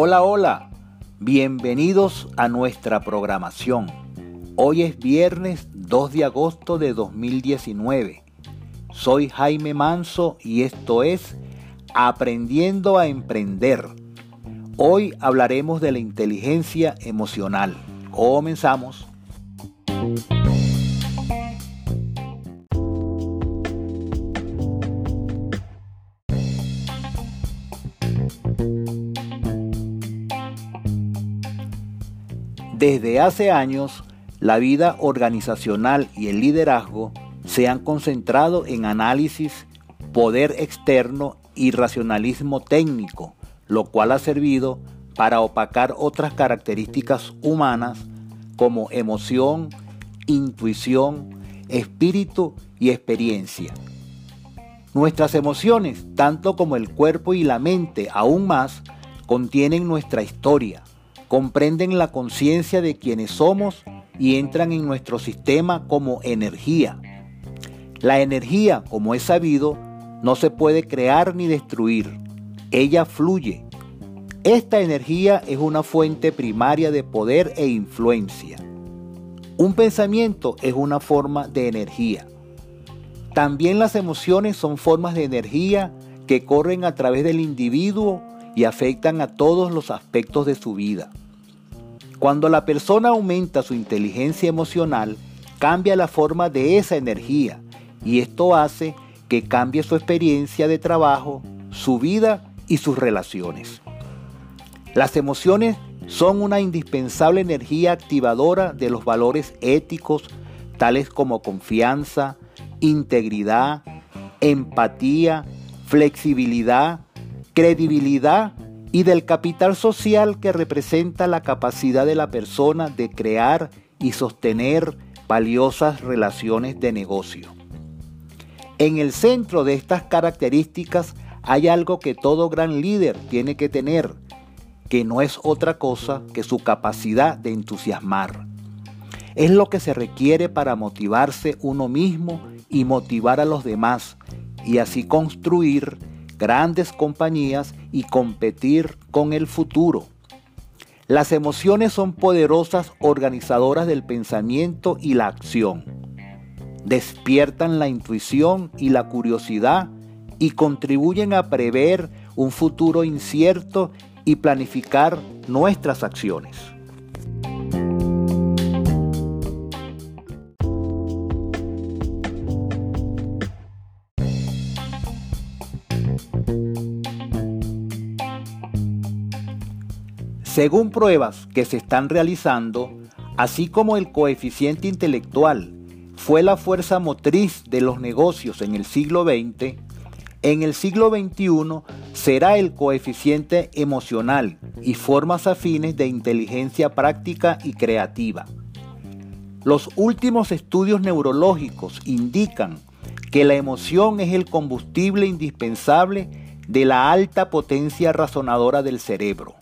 Hola, hola, bienvenidos a nuestra programación. Hoy es viernes 2 de agosto de 2019. Soy Jaime Manso y esto es Aprendiendo a Emprender. Hoy hablaremos de la inteligencia emocional. Comenzamos. Desde hace años, la vida organizacional y el liderazgo se han concentrado en análisis, poder externo y racionalismo técnico, lo cual ha servido para opacar otras características humanas como emoción, intuición, espíritu y experiencia. Nuestras emociones, tanto como el cuerpo y la mente aún más, contienen nuestra historia, comprenden la conciencia de quienes somos y entran en nuestro sistema como energía. La energía, como es sabido, no se puede crear ni destruir. Ella fluye. Esta energía es una fuente primaria de poder e influencia. Un pensamiento es una forma de energía. También las emociones son formas de energía que corren a través del individuo y afectan a todos los aspectos de su vida. Cuando la persona aumenta su inteligencia emocional, cambia la forma de esa energía y esto hace que cambie su experiencia de trabajo, su vida y sus relaciones. Las emociones son una indispensable energía activadora de los valores éticos tales como confianza, integridad, empatía, flexibilidad, credibilidad y del capital social que representa la capacidad de la persona de crear y sostener valiosas relaciones de negocio. En el centro de estas características hay algo que todo gran líder tiene que tener, que no es otra cosa que su capacidad de entusiasmar. Es lo que se requiere para motivarse uno mismo y motivar a los demás, y así construir grandes compañías y competir con el futuro. Las emociones son poderosas organizadoras del pensamiento y la acción. Despiertan la intuición y la curiosidad y contribuyen a prever un futuro incierto y planificar nuestras acciones. Según pruebas que se están realizando, así como el coeficiente intelectual fue la fuerza motriz de los negocios en el siglo XX, en el siglo XXI será el coeficiente emocional y formas afines de inteligencia práctica y creativa. Los últimos estudios neurológicos indican que la emoción es el combustible indispensable de la alta potencia razonadora del cerebro.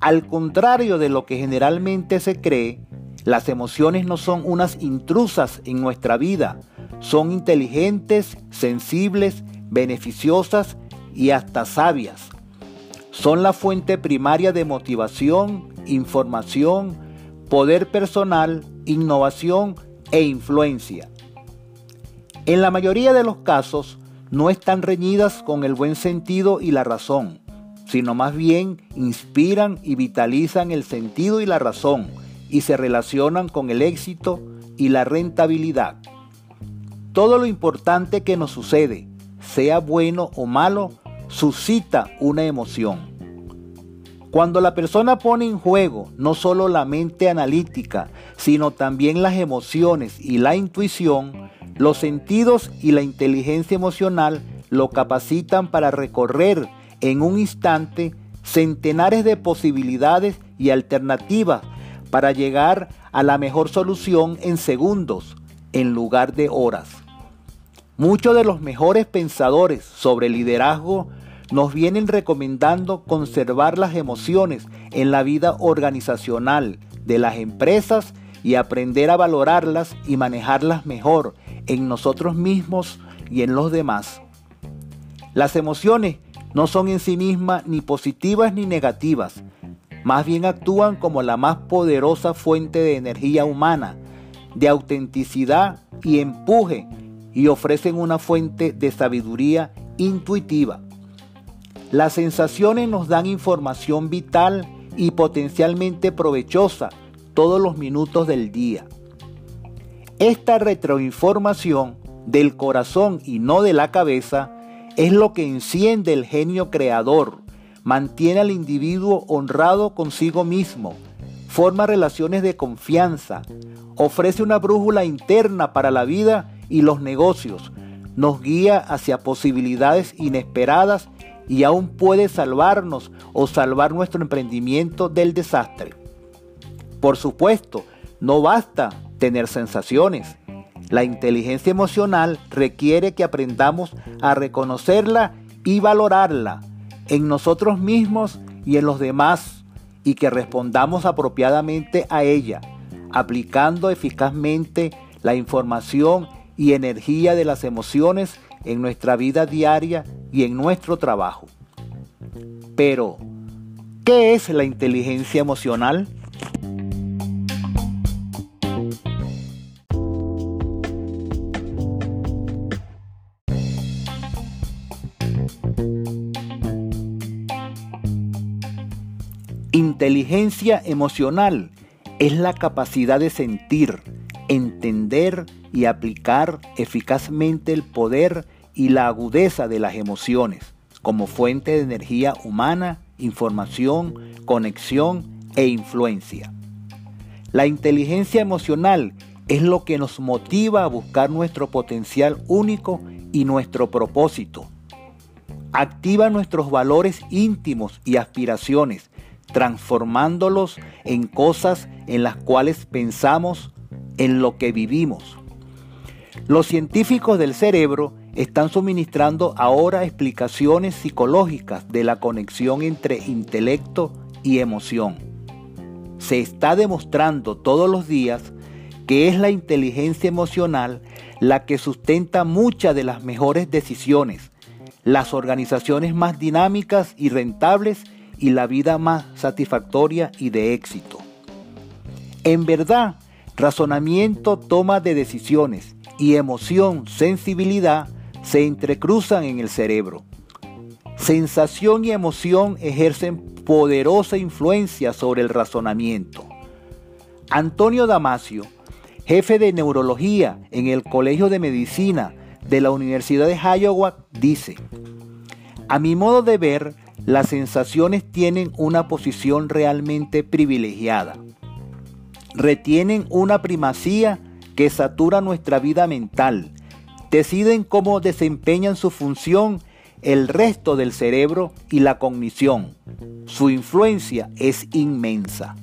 Al contrario de lo que generalmente se cree, las emociones no son unas intrusas en nuestra vida, son inteligentes, sensibles, beneficiosas y hasta sabias. Son la fuente primaria de motivación, información, poder personal, innovación e influencia. En la mayoría de los casos no están reñidas con el buen sentido y la razón sino más bien inspiran y vitalizan el sentido y la razón y se relacionan con el éxito y la rentabilidad. Todo lo importante que nos sucede, sea bueno o malo, suscita una emoción. Cuando la persona pone en juego no solo la mente analítica, sino también las emociones y la intuición, los sentidos y la inteligencia emocional lo capacitan para recorrer en un instante centenares de posibilidades y alternativas para llegar a la mejor solución en segundos en lugar de horas. Muchos de los mejores pensadores sobre liderazgo nos vienen recomendando conservar las emociones en la vida organizacional de las empresas y aprender a valorarlas y manejarlas mejor en nosotros mismos y en los demás. Las emociones no son en sí mismas ni positivas ni negativas, más bien actúan como la más poderosa fuente de energía humana, de autenticidad y empuje, y ofrecen una fuente de sabiduría intuitiva. Las sensaciones nos dan información vital y potencialmente provechosa todos los minutos del día. Esta retroinformación del corazón y no de la cabeza es lo que enciende el genio creador, mantiene al individuo honrado consigo mismo, forma relaciones de confianza, ofrece una brújula interna para la vida y los negocios, nos guía hacia posibilidades inesperadas y aún puede salvarnos o salvar nuestro emprendimiento del desastre. Por supuesto, no basta tener sensaciones. La inteligencia emocional requiere que aprendamos a reconocerla y valorarla en nosotros mismos y en los demás y que respondamos apropiadamente a ella, aplicando eficazmente la información y energía de las emociones en nuestra vida diaria y en nuestro trabajo. Pero, ¿qué es la inteligencia emocional? Inteligencia emocional es la capacidad de sentir, entender y aplicar eficazmente el poder y la agudeza de las emociones como fuente de energía humana, información, conexión e influencia. La inteligencia emocional es lo que nos motiva a buscar nuestro potencial único y nuestro propósito. Activa nuestros valores íntimos y aspiraciones, transformándolos en cosas en las cuales pensamos, en lo que vivimos. Los científicos del cerebro están suministrando ahora explicaciones psicológicas de la conexión entre intelecto y emoción. Se está demostrando todos los días que es la inteligencia emocional la que sustenta muchas de las mejores decisiones, las organizaciones más dinámicas y rentables y la vida más satisfactoria y de éxito. En verdad, razonamiento, toma de decisiones y emoción, sensibilidad se entrecruzan en el cerebro. Sensación y emoción ejercen poderosa influencia sobre el razonamiento. Antonio Damasio, jefe de neurología en el Colegio de Medicina de la Universidad de Iowa, dice, a mi modo de ver, las sensaciones tienen una posición realmente privilegiada. Retienen una primacía que satura nuestra vida mental. Deciden cómo desempeñan su función el resto del cerebro y la cognición. Su influencia es inmensa.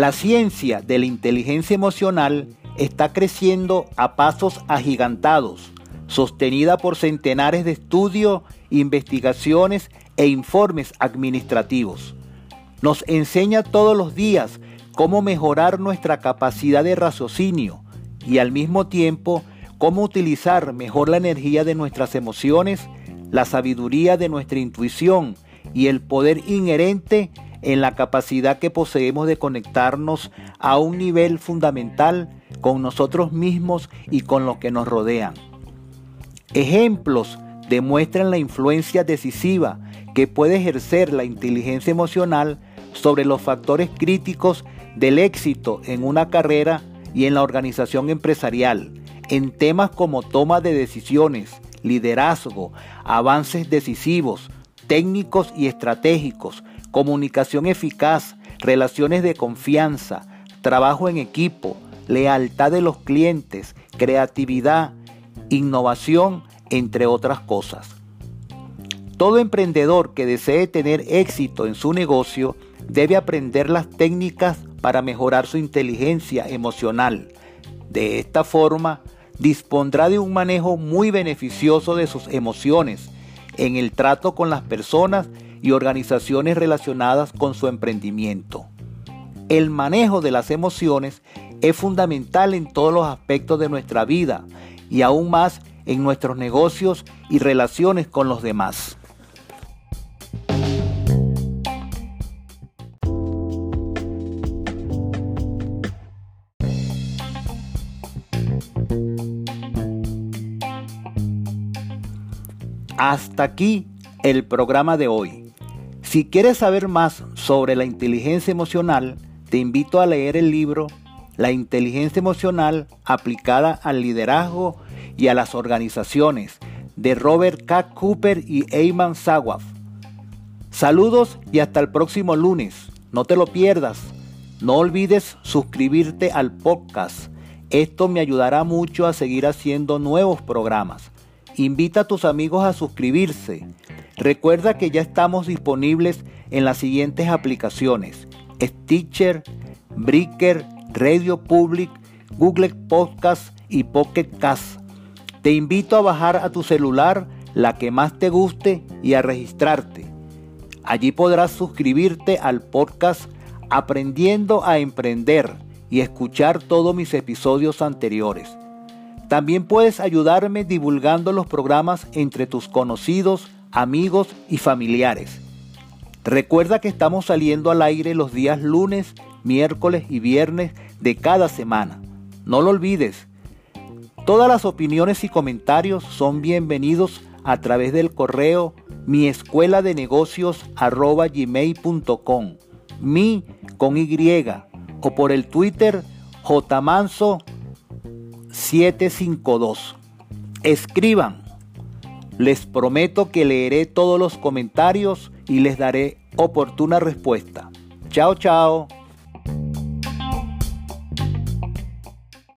La ciencia de la inteligencia emocional está creciendo a pasos agigantados, sostenida por centenares de estudios, investigaciones e informes administrativos. Nos enseña todos los días cómo mejorar nuestra capacidad de raciocinio y al mismo tiempo cómo utilizar mejor la energía de nuestras emociones, la sabiduría de nuestra intuición y el poder inherente en la capacidad que poseemos de conectarnos a un nivel fundamental con nosotros mismos y con los que nos rodean. Ejemplos demuestran la influencia decisiva que puede ejercer la inteligencia emocional sobre los factores críticos del éxito en una carrera y en la organización empresarial, en temas como toma de decisiones, liderazgo, avances decisivos, técnicos y estratégicos, comunicación eficaz, relaciones de confianza, trabajo en equipo, lealtad de los clientes, creatividad, innovación, entre otras cosas. Todo emprendedor que desee tener éxito en su negocio debe aprender las técnicas para mejorar su inteligencia emocional. De esta forma, dispondrá de un manejo muy beneficioso de sus emociones en el trato con las personas y organizaciones relacionadas con su emprendimiento. El manejo de las emociones es fundamental en todos los aspectos de nuestra vida y aún más en nuestros negocios y relaciones con los demás. Hasta aquí el programa de hoy. Si quieres saber más sobre la inteligencia emocional, te invito a leer el libro La inteligencia emocional aplicada al liderazgo y a las organizaciones de Robert K. Cooper y Ayman Sawaf. Saludos y hasta el próximo lunes. No te lo pierdas. No olvides suscribirte al podcast. Esto me ayudará mucho a seguir haciendo nuevos programas. Invita a tus amigos a suscribirse. Recuerda que ya estamos disponibles en las siguientes aplicaciones. Stitcher, Breaker, Radio Public, Google Podcast y Pocket Cast. Te invito a bajar a tu celular la que más te guste y a registrarte. Allí podrás suscribirte al podcast Aprendiendo a Emprender y escuchar todos mis episodios anteriores. También puedes ayudarme divulgando los programas entre tus conocidos, amigos y familiares. Recuerda que estamos saliendo al aire los días lunes, miércoles y viernes de cada semana. No lo olvides. Todas las opiniones y comentarios son bienvenidos a través del correo mi escuela de negocios mi con Y o por el Twitter jmanso 752. Escriban. Les prometo que leeré todos los comentarios y les daré oportuna respuesta. Chao, chao.